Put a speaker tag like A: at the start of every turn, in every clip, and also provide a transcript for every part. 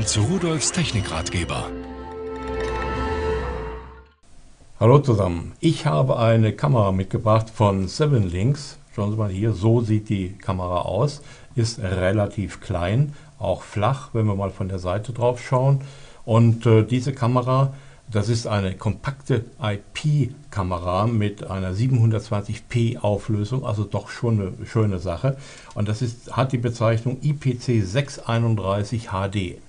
A: Willkommen zu Rudolfs Technikratgeber.
B: Hallo zusammen, ich habe eine Kamera mitgebracht von Seven Links. Schauen Sie mal hier, so sieht die Kamera aus. Ist relativ klein, auch flach, wenn wir mal von der Seite drauf schauen. Und äh, diese Kamera das ist eine kompakte IP-Kamera mit einer 720p Auflösung, also doch schon eine schöne Sache. Und das ist, hat die Bezeichnung IPC 631 HD.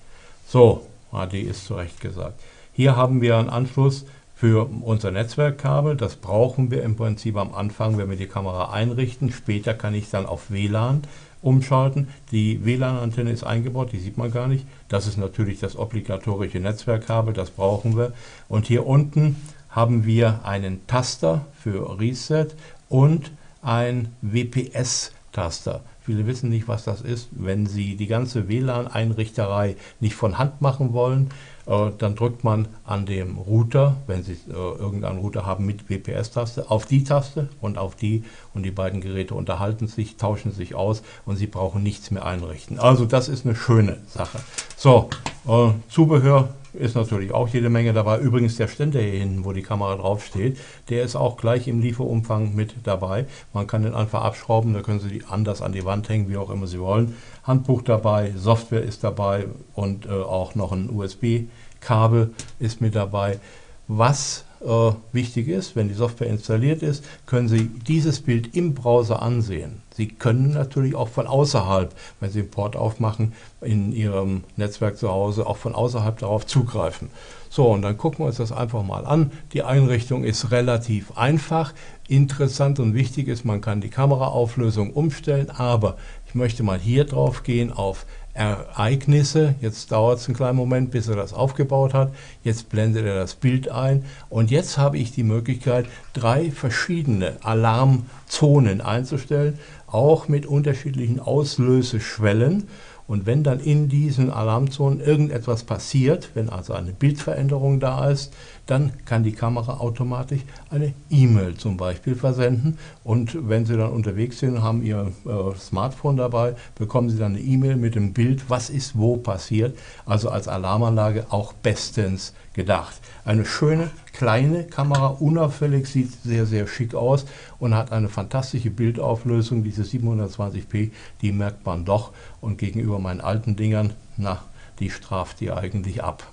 B: So, HD ist zu Recht gesagt. Hier haben wir einen Anschluss für unser Netzwerkkabel. Das brauchen wir im Prinzip am Anfang, wenn wir die Kamera einrichten. Später kann ich dann auf WLAN umschalten. Die WLAN-Antenne ist eingebaut, die sieht man gar nicht. Das ist natürlich das obligatorische Netzwerkkabel, das brauchen wir. Und hier unten haben wir einen Taster für Reset und ein WPS-Taster. Viele wissen nicht, was das ist. Wenn Sie die ganze WLAN-Einrichterei nicht von Hand machen wollen, äh, dann drückt man an dem Router, wenn Sie äh, irgendeinen Router haben mit WPS-Taste, auf die Taste und auf die und die beiden Geräte unterhalten sich, tauschen sich aus und Sie brauchen nichts mehr einrichten. Also das ist eine schöne Sache. So, äh, Zubehör ist natürlich auch jede Menge dabei. Übrigens der Ständer hier hinten, wo die Kamera drauf steht, der ist auch gleich im Lieferumfang mit dabei. Man kann den einfach abschrauben, da können Sie die anders an die Wand hängen, wie auch immer Sie wollen. Handbuch dabei, Software ist dabei und äh, auch noch ein USB-Kabel ist mit dabei. Was äh, wichtig ist, wenn die Software installiert ist, können Sie dieses Bild im Browser ansehen. Sie können natürlich auch von außerhalb, wenn Sie den Port aufmachen, in Ihrem Netzwerk zu Hause auch von außerhalb darauf zugreifen. So, und dann gucken wir uns das einfach mal an. Die Einrichtung ist relativ einfach. Interessant und wichtig ist, man kann die Kameraauflösung umstellen, aber ich möchte mal hier drauf gehen auf Ereignisse. Jetzt dauert es einen kleinen Moment, bis er das aufgebaut hat. Jetzt blendet er das Bild ein und jetzt habe ich die Möglichkeit, drei verschiedene Alarmzonen einzustellen, auch mit unterschiedlichen Auslöseschwellen. Und wenn dann in diesen Alarmzonen irgendetwas passiert, wenn also eine Bildveränderung da ist, dann kann die Kamera automatisch eine E-Mail zum Beispiel versenden. Und wenn Sie dann unterwegs sind haben Ihr äh, Smartphone dabei, bekommen Sie dann eine E-Mail mit dem Bild, was ist wo passiert. Also als Alarmanlage auch bestens gedacht. Eine schöne kleine Kamera, unauffällig, sieht sehr, sehr schick aus und hat eine fantastische Bildauflösung. Diese 720p, die merkt man doch. Und gegenüber meinen alten Dingern, na, die straft die eigentlich ab.